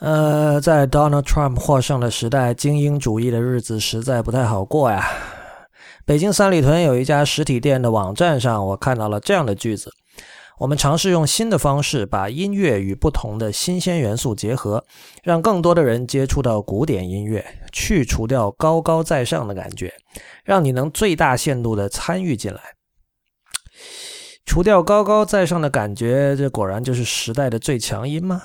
呃，在 Donald Trump 获胜的时代，精英主义的日子实在不太好过呀。北京三里屯有一家实体店的网站上，我看到了这样的句子：我们尝试用新的方式，把音乐与不同的新鲜元素结合，让更多的人接触到古典音乐，去除掉高高在上的感觉，让你能最大限度的参与进来。除掉高高在上的感觉，这果然就是时代的最强音吗？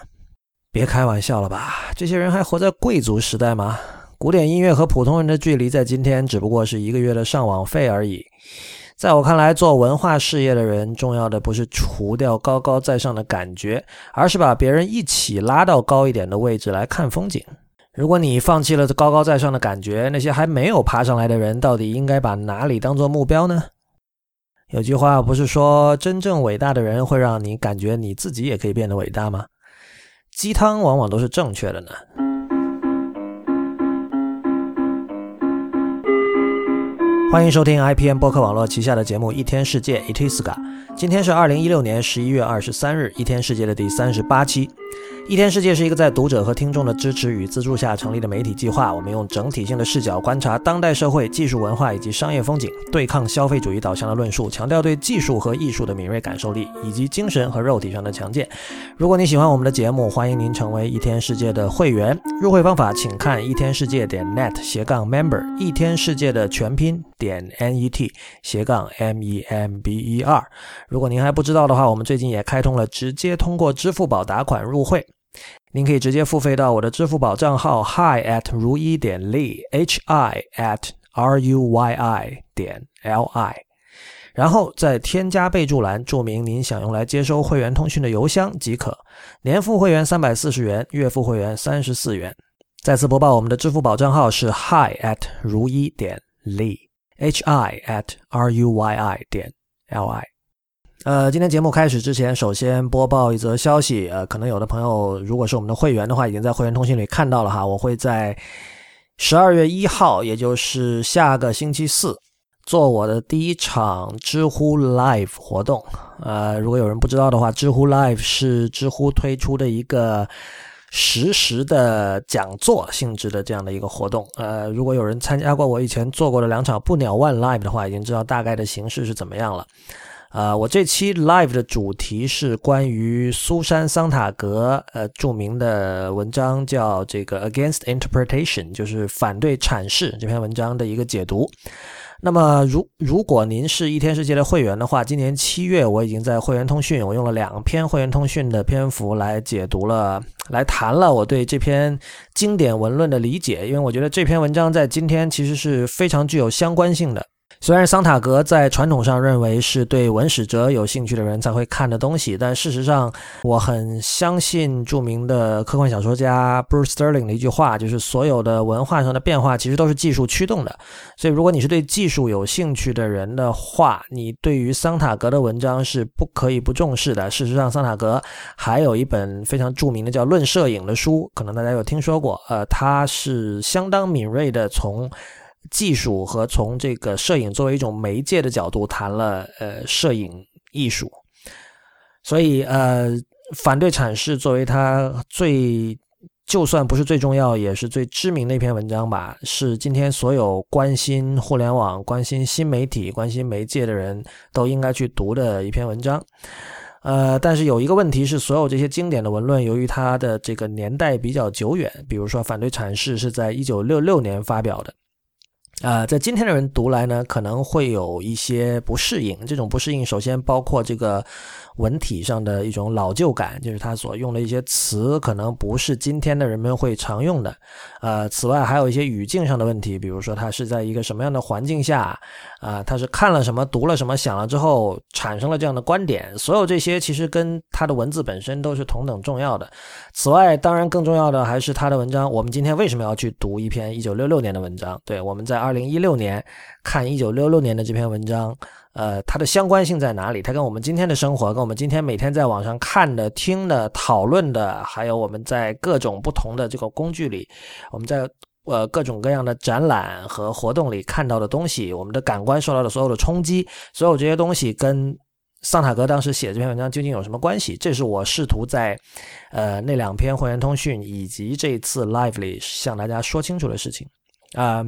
别开玩笑了吧！这些人还活在贵族时代吗？古典音乐和普通人的距离在今天只不过是一个月的上网费而已。在我看来，做文化事业的人，重要的不是除掉高高在上的感觉，而是把别人一起拉到高一点的位置来看风景。如果你放弃了高高在上的感觉，那些还没有爬上来的人，到底应该把哪里当做目标呢？有句话不是说，真正伟大的人会让你感觉你自己也可以变得伟大吗？鸡汤往往都是正确的呢。欢迎收听 IPM 播客网络旗下的节目《一天世界》，Itiska。今天是二零一六年十一月二十三日，《一天世界》的第三十八期。一天世界是一个在读者和听众的支持与资助下成立的媒体计划。我们用整体性的视角观察当代社会、技术文化以及商业风景，对抗消费主义导向的论述，强调对技术和艺术的敏锐感受力，以及精神和肉体上的强健。如果你喜欢我们的节目，欢迎您成为一天世界的会员。入会方法请看一天世界点 net 斜杠 member，一天世界的全拼点 net 斜杠 m e m b e r。如果您还不知道的话，我们最近也开通了直接通过支付宝打款入会。您可以直接付费到我的支付宝账号 hi at 如一点 li，h i at r u y i 点 l i，然后在添加备注栏注明您想用来接收会员通讯的邮箱即可。年付会员三百四十元，月付会员三十四元。再次播报，我们的支付宝账号是 hi at 如一点 li，h i at r u y i 点 l i。呃，今天节目开始之前，首先播报一则消息。呃，可能有的朋友如果是我们的会员的话，已经在会员通讯里看到了哈。我会在十二月一号，也就是下个星期四，做我的第一场知乎 Live 活动。呃，如果有人不知道的话，知乎 Live 是知乎推出的一个实时的讲座性质的这样的一个活动。呃，如果有人参加过我以前做过的两场不鸟万 Live 的话，已经知道大概的形式是怎么样了。呃，我这期 live 的主题是关于苏珊·桑塔格呃著名的文章，叫这个 Against Interpretation，就是反对阐释这篇文章的一个解读。那么，如如果您是一天世界的会员的话，今年七月我已经在会员通讯，我用了两篇会员通讯的篇幅来解读了，来谈了我对这篇经典文论的理解，因为我觉得这篇文章在今天其实是非常具有相关性的。虽然桑塔格在传统上认为是对文史哲有兴趣的人才会看的东西，但事实上，我很相信著名的科幻小说家 Bruce Sterling 的一句话，就是所有的文化上的变化其实都是技术驱动的。所以，如果你是对技术有兴趣的人的话，你对于桑塔格的文章是不可以不重视的。事实上，桑塔格还有一本非常著名的叫《论摄影》的书，可能大家有听说过。呃，他是相当敏锐的从。技术和从这个摄影作为一种媒介的角度谈了呃摄影艺术，所以呃反对阐释作为他最就算不是最重要也是最知名的一篇文章吧，是今天所有关心互联网、关心新媒体、关心媒介的人都应该去读的一篇文章。呃，但是有一个问题是，所有这些经典的文论，由于它的这个年代比较久远，比如说反对阐释是在一九六六年发表的。啊，在今天的人读来呢，可能会有一些不适应。这种不适应，首先包括这个。文体上的一种老旧感，就是他所用的一些词可能不是今天的人们会常用的。呃，此外还有一些语境上的问题，比如说他是在一个什么样的环境下，啊，他是看了什么、读了什么、想了之后产生了这样的观点。所有这些其实跟他的文字本身都是同等重要的。此外，当然更重要的还是他的文章。我们今天为什么要去读一篇一九六六年的文章？对，我们在二零一六年看一九六六年的这篇文章。呃，它的相关性在哪里？它跟我们今天的生活，跟我们今天每天在网上看的、听的、讨论的，还有我们在各种不同的这个工具里，我们在呃各种各样的展览和活动里看到的东西，我们的感官受到的所有的冲击，所有这些东西跟桑塔格当时写这篇文章究竟有什么关系？这是我试图在呃那两篇会员通讯以及这次 lively 向大家说清楚的事情啊。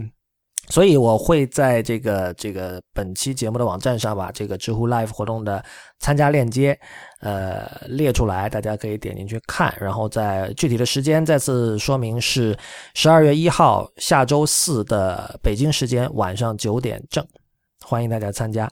所以我会在这个这个本期节目的网站上把这个知乎 Live 活动的参加链接，呃列出来，大家可以点进去看。然后在具体的时间再次说明是十二月一号下周四的北京时间晚上九点正，欢迎大家参加。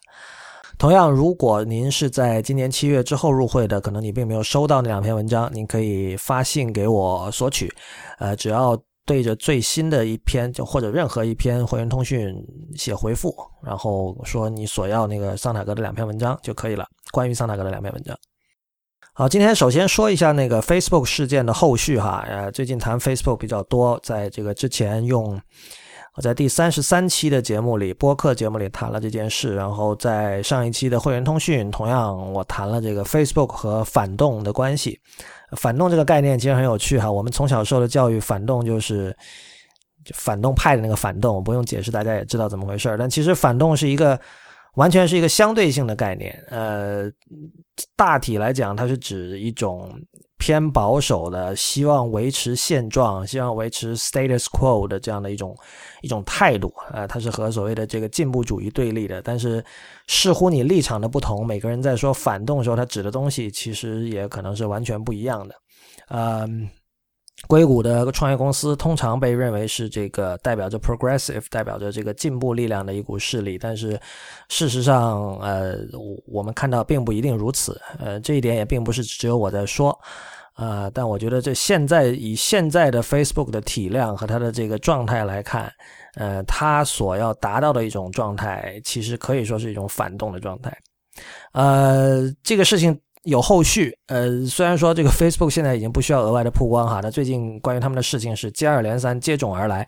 同样，如果您是在今年七月之后入会的，可能你并没有收到那两篇文章，您可以发信给我索取，呃，只要。对着最新的一篇，就或者任何一篇会员通讯写回复，然后说你索要那个桑塔格的两篇文章就可以了。关于桑塔格的两篇文章。好，今天首先说一下那个 Facebook 事件的后续哈。呃，最近谈 Facebook 比较多，在这个之前用我在第三十三期的节目里，播客节目里谈了这件事，然后在上一期的会员通讯，同样我谈了这个 Facebook 和反动的关系。反动这个概念其实很有趣哈，我们从小受的教育，反动就是反动派的那个反动，我不用解释，大家也知道怎么回事但其实反动是一个完全是一个相对性的概念，呃，大体来讲，它是指一种。偏保守的，希望维持现状，希望维持 status quo 的这样的一种一种态度啊，它是和所谓的这个进步主义对立的。但是，视乎你立场的不同，每个人在说反动的时候，他指的东西其实也可能是完全不一样的。嗯。硅谷的创业公司通常被认为是这个代表着 progressive，代表着这个进步力量的一股势力，但是事实上，呃，我们看到并不一定如此。呃，这一点也并不是只有我在说，呃，但我觉得这现在以现在的 Facebook 的体量和它的这个状态来看，呃，它所要达到的一种状态，其实可以说是一种反动的状态。呃，这个事情。有后续，呃，虽然说这个 Facebook 现在已经不需要额外的曝光哈，那最近关于他们的事情是接二连三、接踵而来。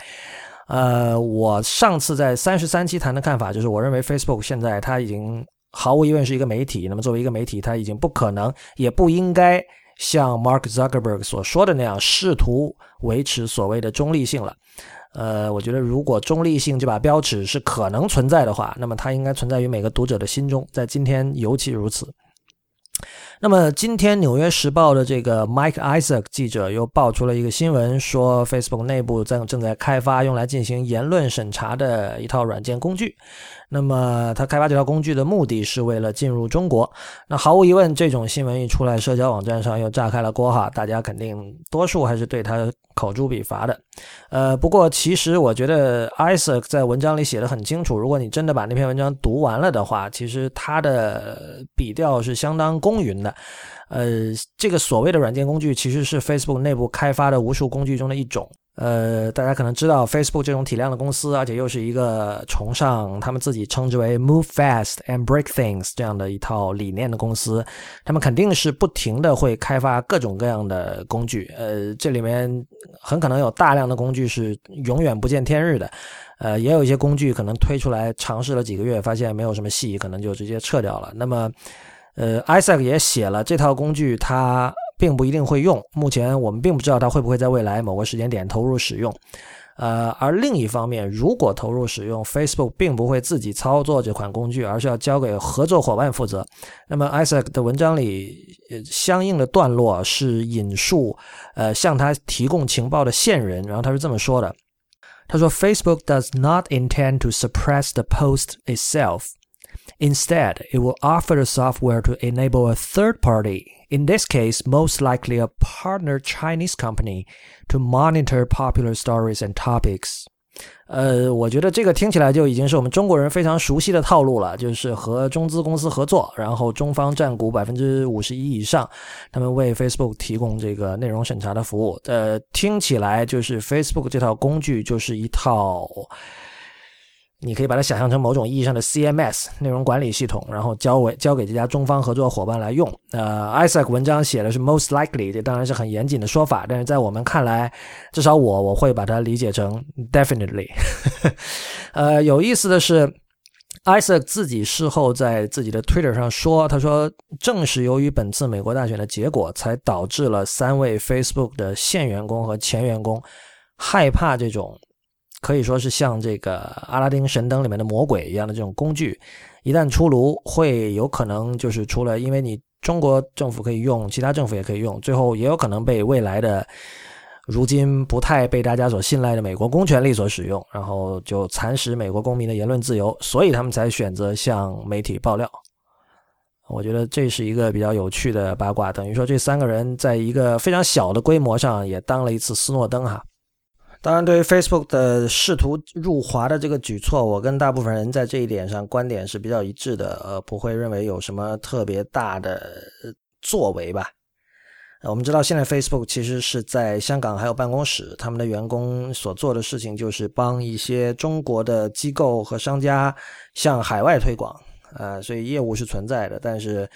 呃，我上次在三十三期谈的看法就是，我认为 Facebook 现在它已经毫无疑问是一个媒体，那么作为一个媒体，它已经不可能也不应该像 Mark Zuckerberg 所说的那样试图维持所谓的中立性了。呃，我觉得如果中立性这把标尺是可能存在的话，那么它应该存在于每个读者的心中，在今天尤其如此。那么今天《纽约时报》的这个 Mike Isaac 记者又爆出了一个新闻，说 Facebook 内部正正在开发用来进行言论审查的一套软件工具。那么他开发这套工具的目的是为了进入中国。那毫无疑问，这种新闻一出来，社交网站上又炸开了锅哈，大家肯定多数还是对他口诛笔伐的。呃，不过其实我觉得 Isaac 在文章里写的很清楚，如果你真的把那篇文章读完了的话，其实他的笔调是相当公允的。呃，这个所谓的软件工具其实是 Facebook 内部开发的无数工具中的一种。呃，大家可能知道，Facebook 这种体量的公司，而且又是一个崇尚他们自己称之为 “move fast and break things” 这样的一套理念的公司，他们肯定是不停的会开发各种各样的工具。呃，这里面很可能有大量的工具是永远不见天日的，呃，也有一些工具可能推出来尝试了几个月，发现没有什么戏，可能就直接撤掉了。那么，呃，Isaac 也写了这套工具，它。并不一定会用，目前我们并不知道它会不会在未来某个时间点投入使用。呃，而另一方面，如果投入使用，Facebook 并不会自己操作这款工具，而是要交给合作伙伴负责。那么，Isaac 的文章里相应的段落是引述呃向他提供情报的线人，然后他是这么说的：他说，Facebook does not intend to suppress the post itself. Instead, it will offer the software to enable a third party in this case, most likely a partner Chinese company, to monitor popular stories and topics. 呃，我觉得这个听起来就已经是我们中国人非常熟悉的套路了，就是和中资公司合作，然后中方占股百分之五十一以上，他们为 Facebook 提供这个内容审查的服务。呃，听起来就是 Facebook 这套工具就是一套。 你可以把它想象成某种意义上的 CMS 内容管理系统，然后交为交给这家中方合作伙伴来用。呃，Isaac 文章写的是 most likely，这当然是很严谨的说法，但是在我们看来，至少我我会把它理解成 definitely。呃，有意思的是，Isaac 自己事后在自己的 Twitter 上说，他说正是由于本次美国大选的结果，才导致了三位 Facebook 的现员工和前员工害怕这种。可以说是像这个阿拉丁神灯里面的魔鬼一样的这种工具，一旦出炉，会有可能就是除了因为你中国政府可以用，其他政府也可以用，最后也有可能被未来的如今不太被大家所信赖的美国公权力所使用，然后就蚕食美国公民的言论自由，所以他们才选择向媒体爆料。我觉得这是一个比较有趣的八卦，等于说这三个人在一个非常小的规模上也当了一次斯诺登哈。当然，对于 Facebook 的试图入华的这个举措，我跟大部分人在这一点上观点是比较一致的，呃，不会认为有什么特别大的作为吧。我们知道现在 Facebook 其实是在香港还有办公室，他们的员工所做的事情就是帮一些中国的机构和商家向海外推广。呃，所以业务是存在的，但是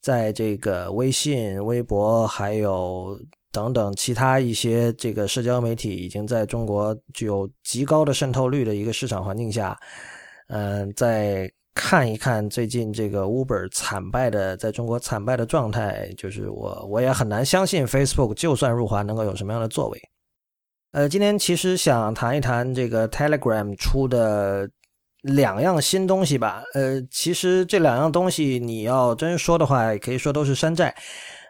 在这个微信、微博还有等等其他一些这个社交媒体已经在中国具有极高的渗透率的一个市场环境下，嗯，再看一看最近这个 Uber 惨败的在中国惨败的状态，就是我我也很难相信 Facebook 就算入华能够有什么样的作为。呃，今天其实想谈一谈这个 Telegram 出的。两样新东西吧，呃，其实这两样东西你要真说的话，可以说都是山寨。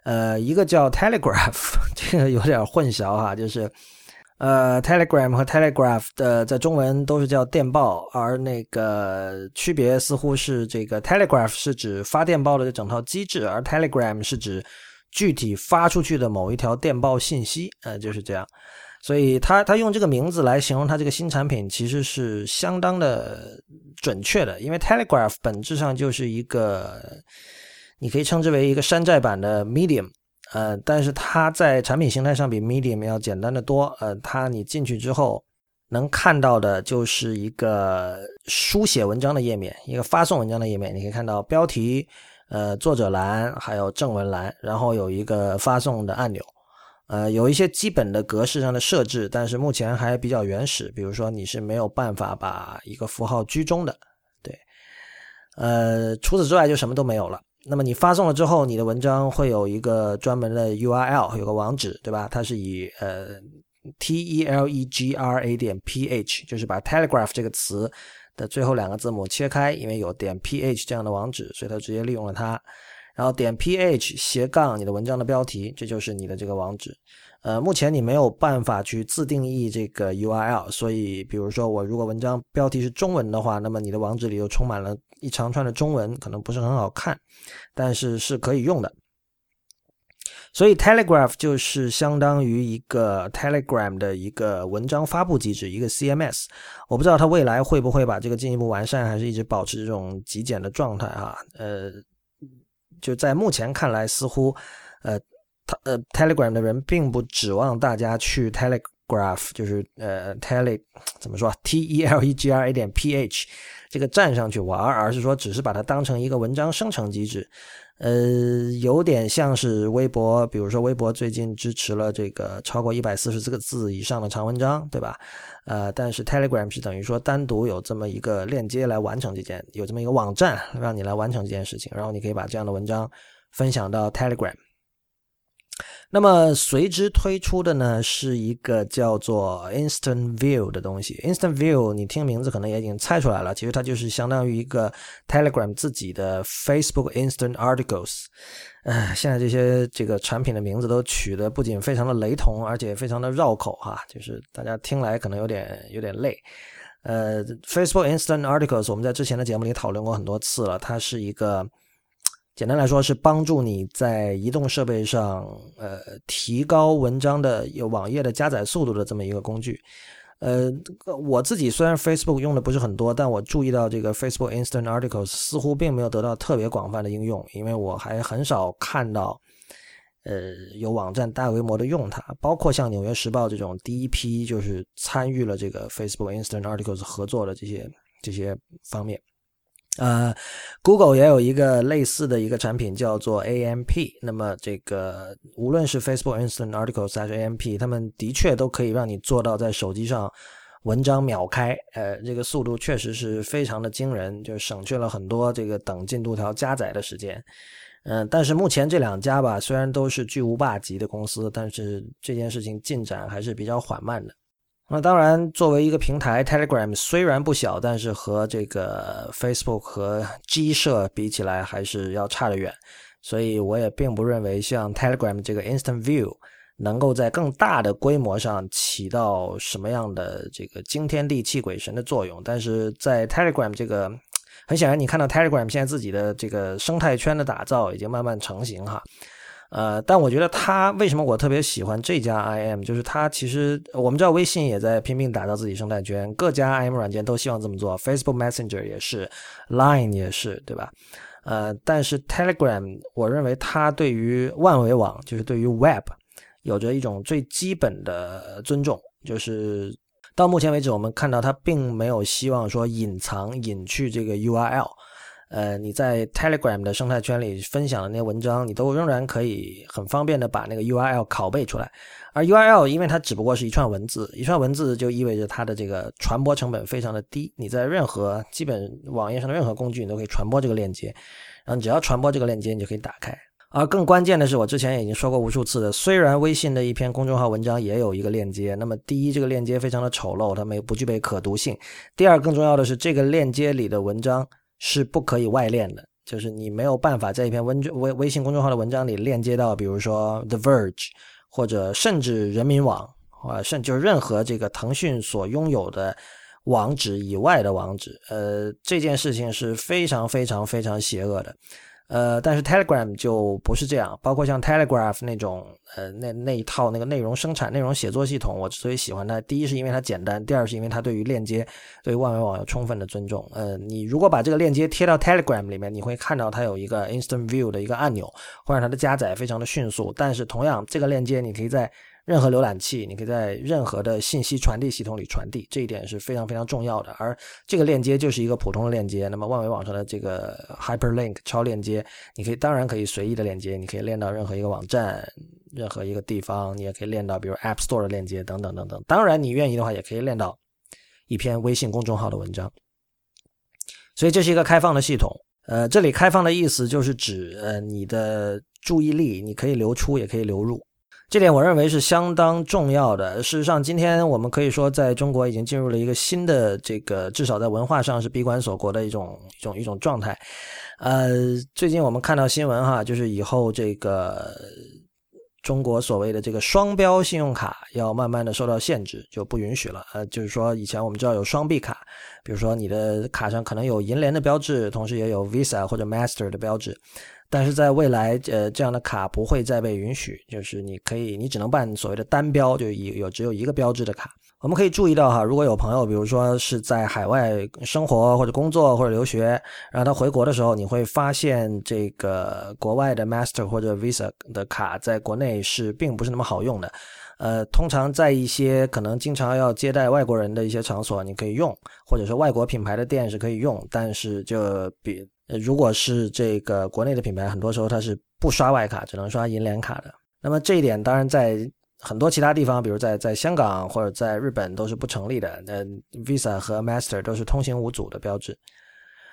呃，一个叫 Telegraph，这个有点混淆哈，就是呃，Telegram 和 Telegraph 的在中文都是叫电报，而那个区别似乎是这个 Telegraph 是指发电报的这整套机制，而 Telegram 是指具体发出去的某一条电报信息，呃，就是这样。所以他他用这个名字来形容他这个新产品，其实是相当的准确的。因为 Telegraph 本质上就是一个，你可以称之为一个山寨版的 Medium，呃，但是它在产品形态上比 Medium 要简单的多。呃，它你进去之后能看到的就是一个书写文章的页面，一个发送文章的页面。你可以看到标题、呃作者栏，还有正文栏，然后有一个发送的按钮。呃，有一些基本的格式上的设置，但是目前还比较原始。比如说，你是没有办法把一个符号居中的，对。呃，除此之外就什么都没有了。那么你发送了之后，你的文章会有一个专门的 URL，有个网址，对吧？它是以呃 T-E-L-E-G-R-A 点 P-H，就是把 Telegraph 这个词的最后两个字母切开，因为有点 P-H 这样的网址，所以它直接利用了它。然后点 ph 斜杠你的文章的标题，这就是你的这个网址。呃，目前你没有办法去自定义这个 URL，所以比如说我如果文章标题是中文的话，那么你的网址里又充满了一长串的中文，可能不是很好看，但是是可以用的。所以 Telegraph 就是相当于一个 Telegram 的一个文章发布机制，一个 CMS。我不知道它未来会不会把这个进一步完善，还是一直保持这种极简的状态哈？呃。就在目前看来，似乎，呃，他呃，Telegram 的人并不指望大家去 Telegraph，就是呃，Tele 怎么说？T E L E G R A 点 P H 这个站上去玩，而是说只是把它当成一个文章生成机制。呃，有点像是微博，比如说微博最近支持了这个超过一百四十四个字以上的长文章，对吧？呃，但是 Telegram 是等于说单独有这么一个链接来完成这件，有这么一个网站让你来完成这件事情，然后你可以把这样的文章分享到 Telegram。那么随之推出的呢，是一个叫做 Instant View 的东西。Instant View，你听名字可能也已经猜出来了，其实它就是相当于一个 Telegram 自己的 Facebook Instant Articles。哎，现在这些这个产品的名字都取得不仅非常的雷同，而且非常的绕口哈，就是大家听来可能有点有点累。呃，Facebook Instant Articles，我们在之前的节目里讨论过很多次了，它是一个。简单来说，是帮助你在移动设备上，呃，提高文章的有网页的加载速度的这么一个工具。呃，我自己虽然 Facebook 用的不是很多，但我注意到这个 Facebook Instant Articles 似乎并没有得到特别广泛的应用，因为我还很少看到，呃，有网站大规模的用它。包括像《纽约时报》这种第一批就是参与了这个 Facebook Instant Articles 合作的这些这些方面。呃，Google 也有一个类似的一个产品叫做 AMP。那么这个无论是 Facebook Instant Articles 还是 AMP，他们的确都可以让你做到在手机上文章秒开。呃，这个速度确实是非常的惊人，就省去了很多这个等进度条加载的时间。嗯，但是目前这两家吧，虽然都是巨无霸级的公司，但是这件事情进展还是比较缓慢的。那当然，作为一个平台，Telegram 虽然不小，但是和这个 Facebook 和 G 社比起来，还是要差得远。所以我也并不认为像 Telegram 这个 Instant View 能够在更大的规模上起到什么样的这个惊天地泣鬼神的作用。但是在 Telegram 这个，很显然，你看到 Telegram 现在自己的这个生态圈的打造已经慢慢成型哈。呃，但我觉得它为什么我特别喜欢这家 IM，就是它其实我们知道微信也在拼命打造自己生态圈，各家 IM 软件都希望这么做，Facebook Messenger 也是，Line 也是，对吧？呃，但是 Telegram 我认为它对于万维网，就是对于 Web，有着一种最基本的尊重，就是到目前为止我们看到它并没有希望说隐藏隐去这个 URL。呃，你在 Telegram 的生态圈里分享的那些文章，你都仍然可以很方便的把那个 URL 拷贝出来。而 URL 因为它只不过是一串文字，一串文字就意味着它的这个传播成本非常的低。你在任何基本网页上的任何工具，你都可以传播这个链接，然后你只要传播这个链接，你就可以打开。而更关键的是，我之前已经说过无数次的，虽然微信的一篇公众号文章也有一个链接，那么第一，这个链接非常的丑陋，它没不具备可读性；第二，更重要的是，这个链接里的文章。是不可以外链的，就是你没有办法在一篇文微微信公众号的文章里链接到，比如说 The Verge，或者甚至人民网，啊，甚至任何这个腾讯所拥有的网址以外的网址。呃，这件事情是非常非常非常邪恶的。呃，但是 Telegram 就不是这样，包括像 Telegraph 那种，呃，那那一套那个内容生产、内容写作系统，我之所以喜欢它，第一是因为它简单，第二是因为它对于链接、对于万维网有充分的尊重。呃，你如果把这个链接贴到 Telegram 里面，你会看到它有一个 Instant View 的一个按钮，会让它的加载非常的迅速。但是同样，这个链接你可以在任何浏览器，你可以在任何的信息传递系统里传递，这一点是非常非常重要的。而这个链接就是一个普通的链接，那么万维网上的这个 hyperlink 超链接，你可以当然可以随意的链接，你可以链到任何一个网站、任何一个地方，你也可以链到比如 App Store 的链接等等等等。当然，你愿意的话，也可以链到一篇微信公众号的文章。所以这是一个开放的系统。呃，这里开放的意思就是指，呃，你的注意力你可以流出，也可以流入。这点我认为是相当重要的。事实上，今天我们可以说，在中国已经进入了一个新的这个，至少在文化上是闭关锁国的一种一种一种状态。呃，最近我们看到新闻哈，就是以后这个中国所谓的这个双标信用卡要慢慢的受到限制，就不允许了。呃，就是说以前我们知道有双币卡，比如说你的卡上可能有银联的标志，同时也有 Visa 或者 Master 的标志。但是在未来，呃，这样的卡不会再被允许，就是你可以，你只能办所谓的单标，就有有只有一个标志的卡。我们可以注意到哈，如果有朋友，比如说是在海外生活或者工作或者留学，然后他回国的时候，你会发现这个国外的 Master 或者 Visa 的卡在国内是并不是那么好用的。呃，通常在一些可能经常要接待外国人的一些场所，你可以用，或者说外国品牌的店是可以用，但是就比。呃，如果是这个国内的品牌，很多时候它是不刷外卡，只能刷银联卡的。那么这一点当然在很多其他地方，比如在在香港或者在日本都是不成立的。那，Visa 和 Master 都是通行无阻的标志。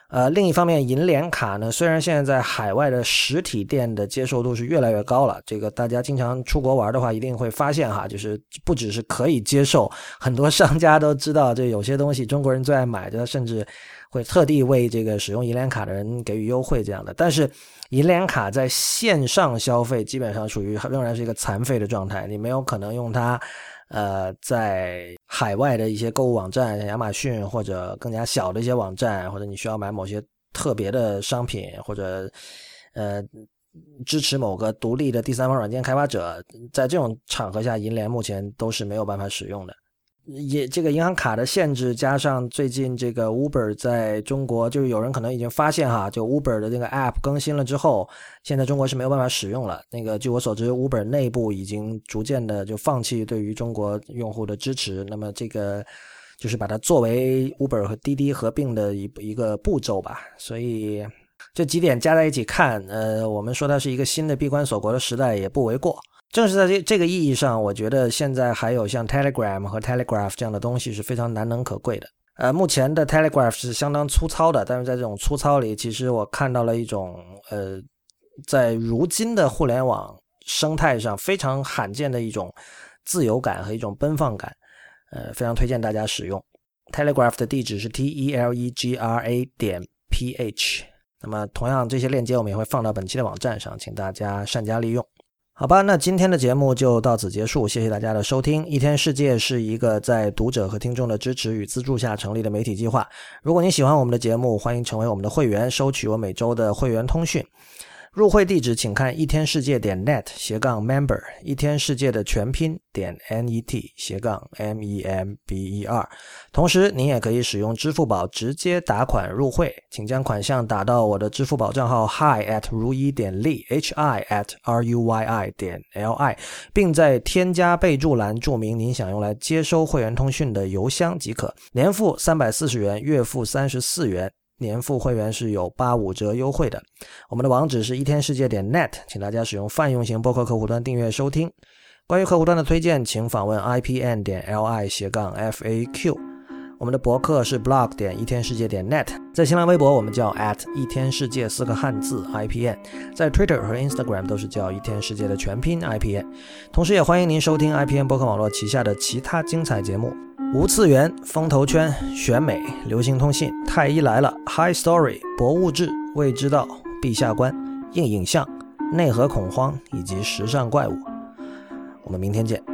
呃，另一方面，银联卡呢，虽然现在在海外的实体店的接受度是越来越高了，这个大家经常出国玩的话，一定会发现哈，就是不只是可以接受，很多商家都知道，这有些东西中国人最爱买的，甚至。会特地为这个使用银联卡的人给予优惠，这样的。但是，银联卡在线上消费基本上属于仍然是一个残废的状态，你没有可能用它，呃，在海外的一些购物网站，像亚马逊或者更加小的一些网站，或者你需要买某些特别的商品，或者呃支持某个独立的第三方软件开发者，在这种场合下，银联目前都是没有办法使用的。也这个银行卡的限制，加上最近这个 Uber 在中国，就是有人可能已经发现哈，就 Uber 的这个 App 更新了之后，现在中国是没有办法使用了。那个据我所知，Uber 内部已经逐渐的就放弃对于中国用户的支持。那么这个就是把它作为 Uber 和滴滴合并的一一个步骤吧。所以这几点加在一起看，呃，我们说它是一个新的闭关锁国的时代也不为过。正是在这这个意义上，我觉得现在还有像 Telegram 和 Telegraph 这样的东西是非常难能可贵的。呃，目前的 Telegraph 是相当粗糙的，但是在这种粗糙里，其实我看到了一种呃，在如今的互联网生态上非常罕见的一种自由感和一种奔放感。呃，非常推荐大家使用。Telegraph 的地址是 t e l e g r a 点 p h。那么，同样这些链接我们也会放到本期的网站上，请大家善加利用。好吧，那今天的节目就到此结束，谢谢大家的收听。一天世界是一个在读者和听众的支持与资助下成立的媒体计划。如果您喜欢我们的节目，欢迎成为我们的会员，收取我每周的会员通讯。入会地址请看一天世界点 net 斜杠 member，一天世界的全拼点 n e t 斜杠 m e m b e r。同时，您也可以使用支付宝直接打款入会，请将款项打到我的支付宝账号 hi at 如一点 li h i at r u y i 点 l i，并在添加备注栏注明您想用来接收会员通讯的邮箱即可。年付三百四十元，月付三十四元。年付会员是有八五折优惠的。我们的网址是一天世界点 net，请大家使用泛用型播客客户端订阅收听。关于客户端的推荐，请访问 ipn 点 li 斜杠 faq。我们的博客是 blog 点一天世界点 net，在新浪微博我们叫 at 一天世界四个汉字 ipn，在 Twitter 和 Instagram 都是叫一天世界的全拼 ipn。同时也欢迎您收听 ipn 播客网络旗下的其他精彩节目。无次元、风投圈、选美、流行通信、太医来了、High Story、博物志、未知道、陛下观、硬影像、内核恐慌以及时尚怪物。我们明天见。